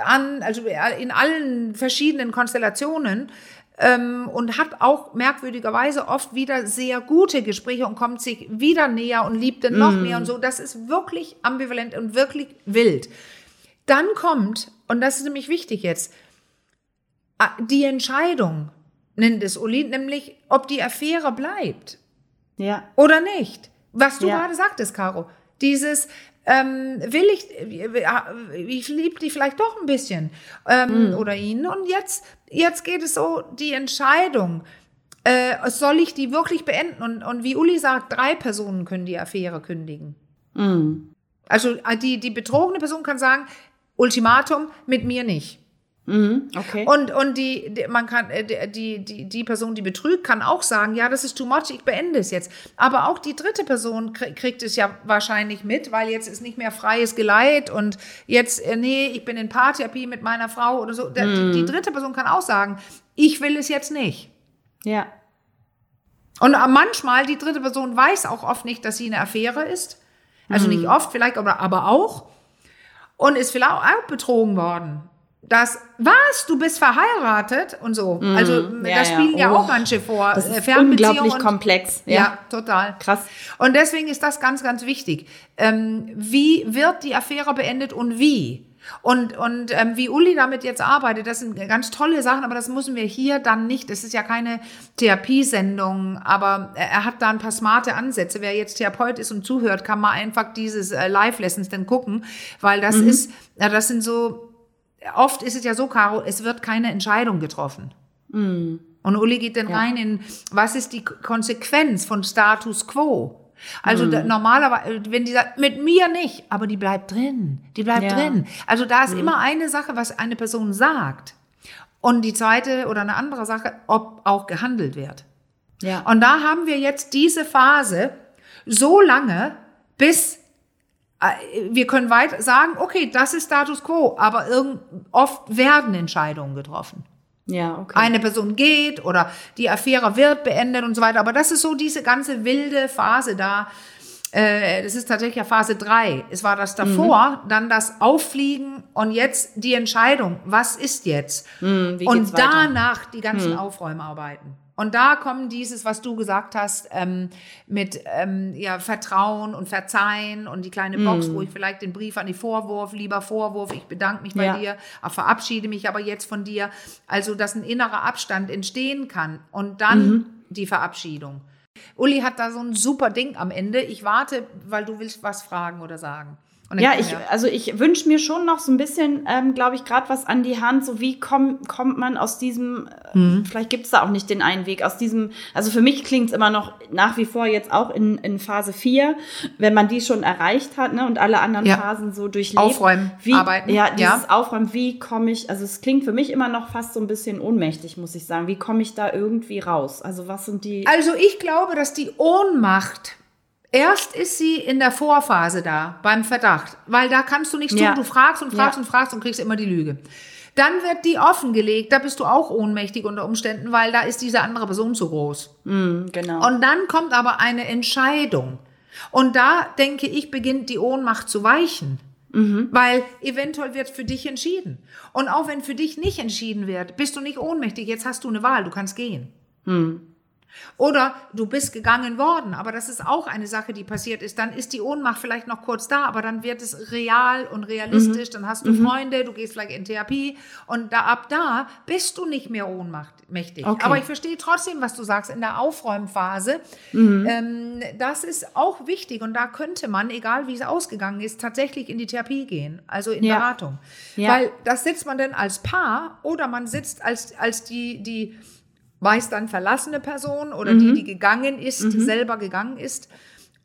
an, also in allen verschiedenen Konstellationen ähm, und hat auch merkwürdigerweise oft wieder sehr gute Gespräche und kommt sich wieder näher und liebt den noch mm. mehr und so. Das ist wirklich ambivalent und wirklich wild. Dann kommt, und das ist nämlich wichtig jetzt, die Entscheidung, nennt es Uli, nämlich ob die Affäre bleibt. Ja. Oder nicht. Was du ja. gerade sagtest, Caro. Dieses, ähm, will ich, ich liebe die vielleicht doch ein bisschen ähm, mm. oder ihn. Und jetzt, jetzt geht es so, die Entscheidung, äh, soll ich die wirklich beenden? Und, und wie Uli sagt, drei Personen können die Affäre kündigen. Mm. Also äh, die, die betrogene Person kann sagen, Ultimatum, mit mir nicht. Mhm, okay. Und, und die, die, man kann, äh, die, die, die Person, die betrügt, kann auch sagen, ja, das ist too much, ich beende es jetzt. Aber auch die dritte Person kriegt es ja wahrscheinlich mit, weil jetzt ist nicht mehr freies Geleit und jetzt, äh, nee, ich bin in Paartherapie mit meiner Frau oder so. Mhm. Die, die dritte Person kann auch sagen, ich will es jetzt nicht. Ja. Und manchmal, die dritte Person weiß auch oft nicht, dass sie eine Affäre ist. Also mhm. nicht oft, vielleicht, aber, aber auch. Und ist vielleicht auch betrogen worden. Das, was, du bist verheiratet und so. Mm, also ja, da spielen ja, ja auch oh, manche vor. Das ist unglaublich komplex. Ja. ja. total. Krass. Und deswegen ist das ganz, ganz wichtig. Ähm, wie wird die Affäre beendet und wie? Und, und ähm, wie Uli damit jetzt arbeitet, das sind ganz tolle Sachen, aber das müssen wir hier dann nicht. Es ist ja keine Therapiesendung, aber er hat da ein paar smarte Ansätze. Wer jetzt Therapeut ist und zuhört, kann mal einfach dieses äh, Live-Lessons dann gucken, weil das mhm. ist, ja, das sind so oft ist es ja so, Caro, es wird keine Entscheidung getroffen. Mm. Und Uli geht dann ja. rein in, was ist die Konsequenz von Status quo? Also mm. normalerweise, wenn die sagt, mit mir nicht, aber die bleibt drin, die bleibt ja. drin. Also da ist mm. immer eine Sache, was eine Person sagt. Und die zweite oder eine andere Sache, ob auch gehandelt wird. Ja. Und da haben wir jetzt diese Phase so lange, bis wir können weit sagen, okay, das ist Status quo, aber irgend, oft werden Entscheidungen getroffen. Ja, okay. Eine Person geht oder die Affäre wird beendet und so weiter. Aber das ist so diese ganze wilde Phase da. Äh, das ist tatsächlich ja Phase drei. Es war das davor, mhm. dann das Auffliegen und jetzt die Entscheidung. Was ist jetzt? Mhm, und danach die ganzen mhm. Aufräumarbeiten. Und da kommen dieses, was du gesagt hast, ähm, mit ähm, ja, Vertrauen und Verzeihen und die kleine Box, mm. wo ich vielleicht den Brief an die Vorwurf, lieber Vorwurf, ich bedanke mich bei ja. dir, verabschiede mich aber jetzt von dir. Also, dass ein innerer Abstand entstehen kann und dann mhm. die Verabschiedung. Uli hat da so ein super Ding am Ende. Ich warte, weil du willst was fragen oder sagen. Ja, ich, also ich wünsche mir schon noch so ein bisschen, ähm, glaube ich, gerade was an die Hand, so wie komm, kommt man aus diesem, äh, mhm. vielleicht gibt es da auch nicht den einen Weg, aus diesem, also für mich klingt es immer noch nach wie vor jetzt auch in, in Phase 4, wenn man die schon erreicht hat ne, und alle anderen ja. Phasen so durchlebt. Aufräumen, wie, arbeiten. Ja, dieses ja. Aufräumen, wie komme ich, also es klingt für mich immer noch fast so ein bisschen ohnmächtig, muss ich sagen. Wie komme ich da irgendwie raus? Also was sind die... Also ich glaube, dass die Ohnmacht Erst ist sie in der Vorphase da, beim Verdacht, weil da kannst du nichts tun. Ja. Du fragst und fragst ja. und fragst und kriegst immer die Lüge. Dann wird die offengelegt, da bist du auch ohnmächtig unter Umständen, weil da ist diese andere Person zu groß. Mm, genau. Und dann kommt aber eine Entscheidung. Und da, denke ich, beginnt die Ohnmacht zu weichen. Mhm. Weil eventuell wird für dich entschieden. Und auch wenn für dich nicht entschieden wird, bist du nicht ohnmächtig. Jetzt hast du eine Wahl, du kannst gehen. Mhm. Oder du bist gegangen worden, aber das ist auch eine Sache, die passiert ist. Dann ist die Ohnmacht vielleicht noch kurz da, aber dann wird es real und realistisch. Mhm. Dann hast du mhm. Freunde, du gehst vielleicht in Therapie und da ab da bist du nicht mehr ohnmächtig. Okay. Aber ich verstehe trotzdem, was du sagst in der Aufräumphase. Mhm. Ähm, das ist auch wichtig und da könnte man, egal wie es ausgegangen ist, tatsächlich in die Therapie gehen, also in ja. Beratung. Ja. Weil das sitzt man dann als Paar oder man sitzt als, als die, die meist dann verlassene Person oder mhm. die, die gegangen ist, mhm. selber gegangen ist.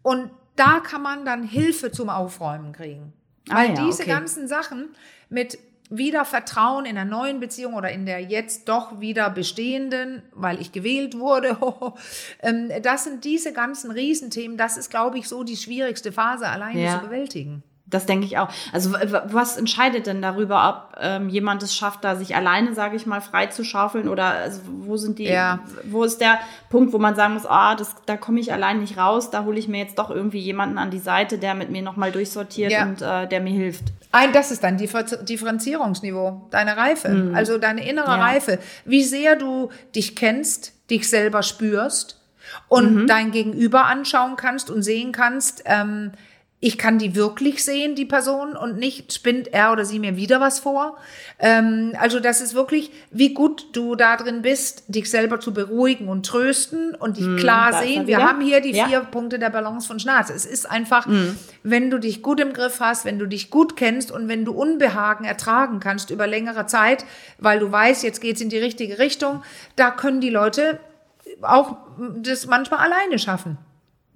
Und da kann man dann Hilfe zum Aufräumen kriegen. Ah, Weil ja, diese okay. ganzen Sachen mit wieder Vertrauen in einer neuen Beziehung oder in der jetzt doch wieder bestehenden, weil ich gewählt wurde, ähm, das sind diese ganzen Riesenthemen. Das ist, glaube ich, so die schwierigste Phase alleine ja. zu bewältigen. Das denke ich auch. Also was entscheidet denn darüber, ob ähm, jemand es schafft, da sich alleine, sage ich mal, frei zu schaufeln oder also, wo sind die, ja. wo ist der Punkt, wo man sagen muss, ah, das, da komme ich allein nicht raus, da hole ich mir jetzt doch irgendwie jemanden an die Seite, der mit mir nochmal durchsortiert ja. und äh, der mir hilft. Ein, das ist dann die Differenzierungsniveau, deine Reife, mhm. also deine innere ja. Reife. Wie sehr du dich kennst, dich selber spürst und mhm. dein Gegenüber anschauen kannst und sehen kannst, ähm, ich kann die wirklich sehen, die Person, und nicht spinnt er oder sie mir wieder was vor. Ähm, also das ist wirklich, wie gut du da drin bist, dich selber zu beruhigen und trösten und dich mm, klar sehen. Wir haben hier die ja. vier Punkte der Balance von Schnarz. Es ist einfach, mm. wenn du dich gut im Griff hast, wenn du dich gut kennst und wenn du Unbehagen ertragen kannst über längere Zeit, weil du weißt, jetzt geht's in die richtige Richtung, da können die Leute auch das manchmal alleine schaffen.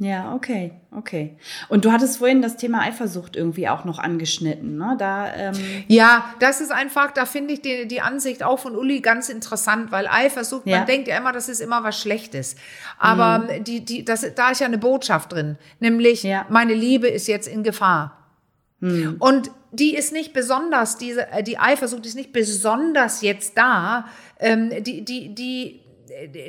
Ja, okay, okay. Und du hattest vorhin das Thema Eifersucht irgendwie auch noch angeschnitten, ne? Da, ähm ja, das ist einfach, da finde ich die, die Ansicht auch von Uli ganz interessant, weil Eifersucht, ja. man denkt ja immer, das ist immer was Schlechtes. Aber mhm. die, die, das, da ist ja eine Botschaft drin, nämlich ja. meine Liebe ist jetzt in Gefahr. Mhm. Und die ist nicht besonders, diese, äh, die Eifersucht ist nicht besonders jetzt da. Ähm, die, die, die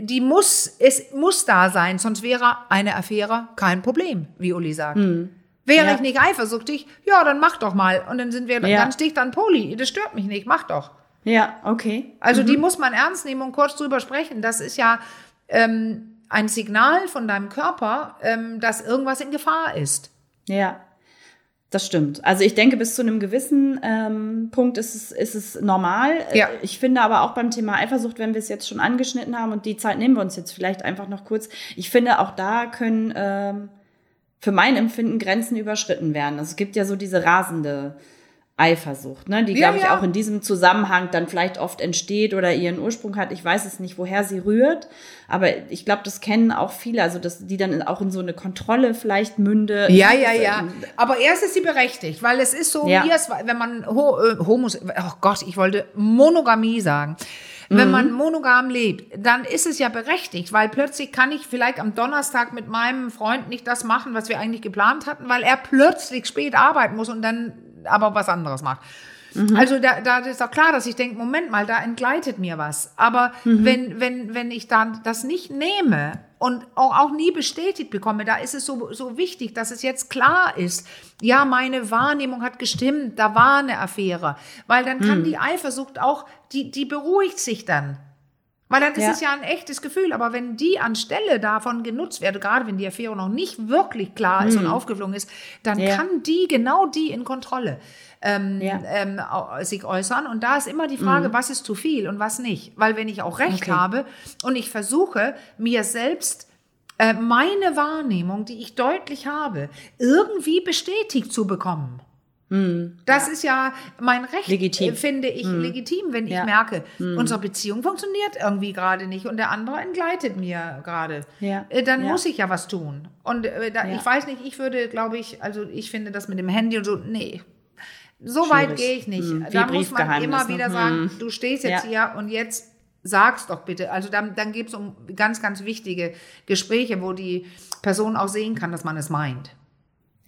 die muss, es muss da sein, sonst wäre eine Affäre kein Problem, wie Uli sagt. Hm. Wäre ja. ich nicht eifersüchtig, ja, dann mach doch mal. Und dann sind wir ja. ganz dicht an Poli. Das stört mich nicht, mach doch. Ja, okay. Also die muss man ernst nehmen und kurz drüber sprechen. Das ist ja ähm, ein Signal von deinem Körper, ähm, dass irgendwas in Gefahr ist. Ja, das stimmt. Also ich denke, bis zu einem gewissen ähm, Punkt ist es, ist es normal. Ja. Ich finde aber auch beim Thema Eifersucht, wenn wir es jetzt schon angeschnitten haben und die Zeit nehmen wir uns jetzt vielleicht einfach noch kurz, ich finde, auch da können ähm, für mein Empfinden Grenzen überschritten werden. Also es gibt ja so diese rasende Eifersucht, ne, die, Ja, glaube ich, ja. auch in diesem Zusammenhang dann vielleicht oft entsteht oder ihren Ursprung hat. Ich weiß es nicht, woher sie rührt, aber ich glaube, das kennen auch viele, also dass die dann auch in so eine Kontrolle vielleicht münde. Ja, ja, ja. Aber erst ist sie berechtigt, weil es ist so, Ja. wie es, wenn man ho, äh, Homos, oh Gott, ich wollte Monogamie sagen. Wenn man monogam lebt, dann ist es ja berechtigt, weil plötzlich kann ich vielleicht am Donnerstag mit meinem Freund nicht das machen, was wir eigentlich geplant hatten, weil er plötzlich spät arbeiten muss und dann aber was anderes macht. Also da, da ist auch klar, dass ich denke, Moment mal, da entgleitet mir was. Aber wenn, wenn, wenn ich dann das nicht nehme und auch, auch nie bestätigt bekomme, da ist es so, so wichtig, dass es jetzt klar ist, ja, meine Wahrnehmung hat gestimmt, da war eine Affäre. Weil dann kann die Eifersucht auch, die, die beruhigt sich dann. Weil dann ist Ja. es ja ein echtes Gefühl. Aber wenn die anstelle davon genutzt wird, gerade wenn die Affäre noch nicht wirklich klar ist und aufgeflogen ist, dann Ja. kann die, genau die in Kontrolle ähm, Ja. ähm, sich äußern. Und da ist immer die Frage, was ist zu viel und was nicht. Weil wenn ich auch recht Okay. habe und ich versuche, mir selbst äh, meine Wahrnehmung, die ich deutlich habe, irgendwie bestätigt zu bekommen. Das ist ja mein Recht, Legitim. finde ich, legitim, wenn ich Ja. merke, unsere Beziehung funktioniert irgendwie gerade nicht und der andere entgleitet mir gerade. Ja. Äh, Dann Ja. muss ich ja was tun. Und äh, da, Ja. ich weiß nicht, ich würde, glaube ich, also ich finde das mit dem Handy und so, nee. So weit gehe ich nicht. Da muss man immer ne? wieder sagen, du stehst jetzt Ja. hier und jetzt sag's doch bitte. Also dann, dann geht es um ganz, ganz wichtige Gespräche, wo die Person auch sehen kann, dass man es meint.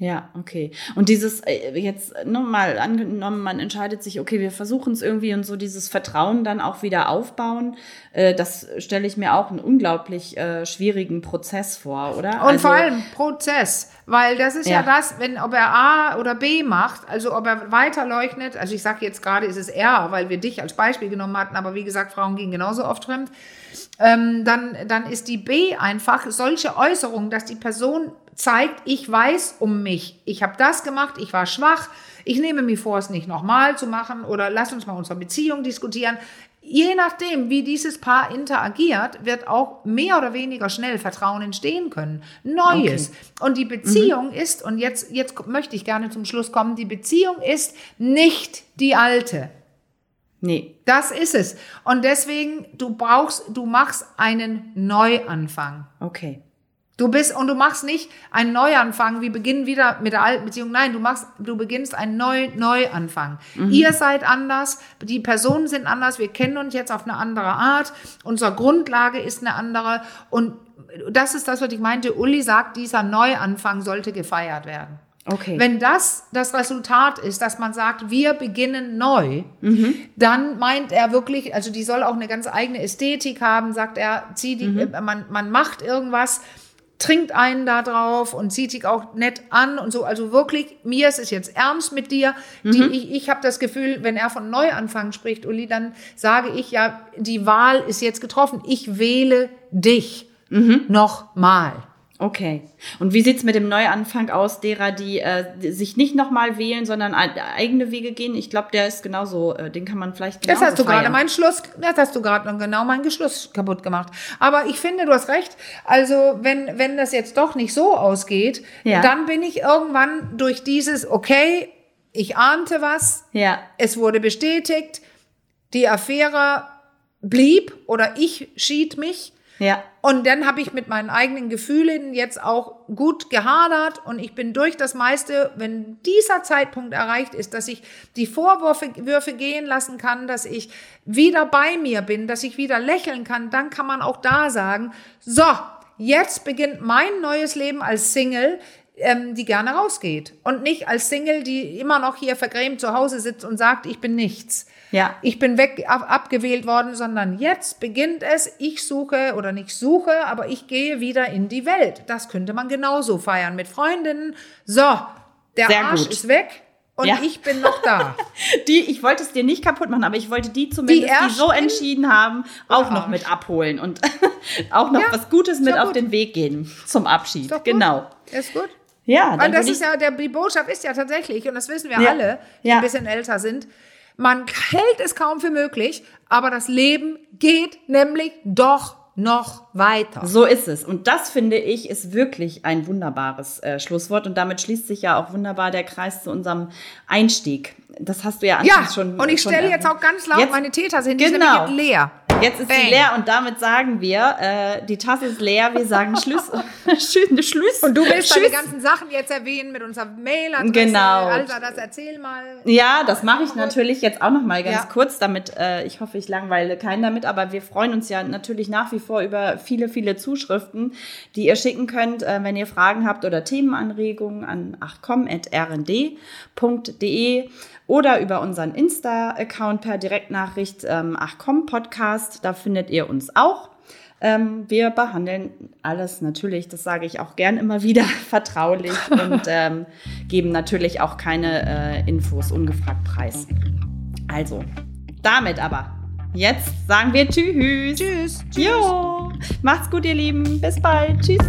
Ja, okay. Und dieses, äh, jetzt nochmal angenommen, man entscheidet sich, okay, wir versuchen es irgendwie und so dieses Vertrauen dann auch wieder aufbauen, äh, das stelle ich mir auch einen unglaublich äh, schwierigen Prozess vor, oder? Und Also- vor allem Prozess, weil das ist ja. Ja. das, wenn ob er A oder B macht, also ob er weiterleugnet, also ich sage jetzt gerade, ist es er, weil wir dich als Beispiel genommen hatten, aber wie gesagt, Frauen gehen genauso oft fremd, ähm, dann, dann ist die B einfach solche Äußerungen, dass die Person zeigt, ich weiß um mich, ich habe das gemacht, ich war schwach, ich nehme mir vor, es nicht nochmal zu machen oder lass uns mal unsere Beziehung diskutieren. Je nachdem, wie dieses Paar interagiert, wird auch mehr oder weniger schnell Vertrauen entstehen können. Neues. Und die Beziehung ist, und jetzt, jetzt möchte ich gerne zum Schluss kommen, die Beziehung ist nicht die alte. Nee. Das ist es. Und deswegen, du brauchst, du machst einen Neuanfang. Okay. Du bist und du machst nicht einen Neuanfang, wir beginnen wieder mit der alten Beziehung. Nein, du machst, du beginnst einen Neu Neuanfang. Ihr seid anders, die Personen sind anders, wir kennen uns jetzt auf eine andere Art, unsere Grundlage ist eine andere und das ist das, was ich meinte. Uli sagt, dieser Neuanfang sollte gefeiert werden. Okay. Wenn das das Resultat ist, dass man sagt, wir beginnen neu, dann meint er wirklich, also die soll auch eine ganz eigene Ästhetik haben, sagt er, zieh die, äh, man, man macht irgendwas, trinkt einen da drauf und sieht sich auch nett an und so. Also wirklich, mir ist es jetzt ernst mit dir. Die, ich ich habe das Gefühl, wenn er von Neuanfang spricht, Uli, dann sage ich ja, die Wahl ist jetzt getroffen. Ich wähle dich nochmal. Okay. Und wie sieht's mit dem Neuanfang aus, derer, die, äh, die sich nicht nochmal wählen, sondern eigene Wege gehen? Ich glaube, der ist genauso, äh, den kann man vielleicht Das genauso hast du gerade meinen Schluss, das hast du gerade genau meinen Geschluss kaputt gemacht. Aber ich finde, du hast recht. Also, wenn, wenn das jetzt doch nicht so ausgeht, Ja. dann bin ich irgendwann durch dieses, okay, ich ahnte was, Ja. es wurde bestätigt, die Affäre blieb oder ich schied mich. Ja. Und dann habe ich mit meinen eigenen Gefühlen jetzt auch gut gehadert und ich bin durch das meiste, wenn dieser Zeitpunkt erreicht ist, dass ich die Vorwürfe Würfe gehen lassen kann, dass ich wieder bei mir bin, dass ich wieder lächeln kann, dann kann man auch da sagen, so, jetzt beginnt mein neues Leben als Single, ähm, die gerne rausgeht und nicht als Single, die immer noch hier vergrämt zu Hause sitzt und sagt, ich bin nichts Ja. ich bin weg, ab, abgewählt worden, sondern jetzt beginnt es, ich suche oder nicht suche, aber ich gehe wieder in die Welt. Das könnte man genauso feiern mit Freundinnen. So, der Sehr Arsch gut. ist weg. und Ja. ich bin noch da. Die, ich wollte es dir nicht kaputt machen, aber ich wollte die zumindest, die, so ersten- entschieden haben, auch noch mit abholen und auch noch Ja, was Gutes mit auf gut. den Weg gehen zum Abschied. Ist doch gut. Genau. Ist gut. Ja, Weil dann das würde ist ja, der, die Botschaft ist ja tatsächlich, und das wissen wir Ja. alle, die Ja. ein bisschen älter sind, man hält es kaum für möglich, aber das Leben geht nämlich doch noch weiter. so ist es. Und das finde ich ist wirklich ein wunderbares äh, Schlusswort. Und damit schließt sich ja auch wunderbar der Kreis zu unserem Einstieg. Das hast du ja Ja, anfangs schon und ich stelle jetzt auch ganz laut Jetzt- meine hin, die Genau. nämlich leer. Jetzt ist sie Bang. leer und damit sagen wir, äh, die Tasse ist leer, wir sagen Schluss. Schluss. Schluss. Und du willst deine Tschüss. ganzen Sachen jetzt erwähnen mit unserer Mailadresse. Genau. Alter, das erzähl mal. Ja, das mache ich natürlich jetzt auch noch mal ganz Ja. kurz, damit äh, ich hoffe, ich langweile keinen damit, aber wir freuen uns ja natürlich nach wie vor über viele, viele Zuschriften, die ihr schicken könnt, äh, wenn ihr Fragen habt oder Themenanregungen an achcom.rnd.de oder über unseren Insta-Account per Direktnachricht ähm, achcom Podcast, da findet ihr uns auch. Ähm, wir behandeln alles natürlich, das sage ich auch gern immer wieder, vertraulich und ähm, geben natürlich auch keine äh, Infos ungefragt preis. Also, damit aber. Jetzt sagen wir Tschüss. Tschüss. Jo. Macht's gut, ihr Lieben. Bis bald. Tschüss.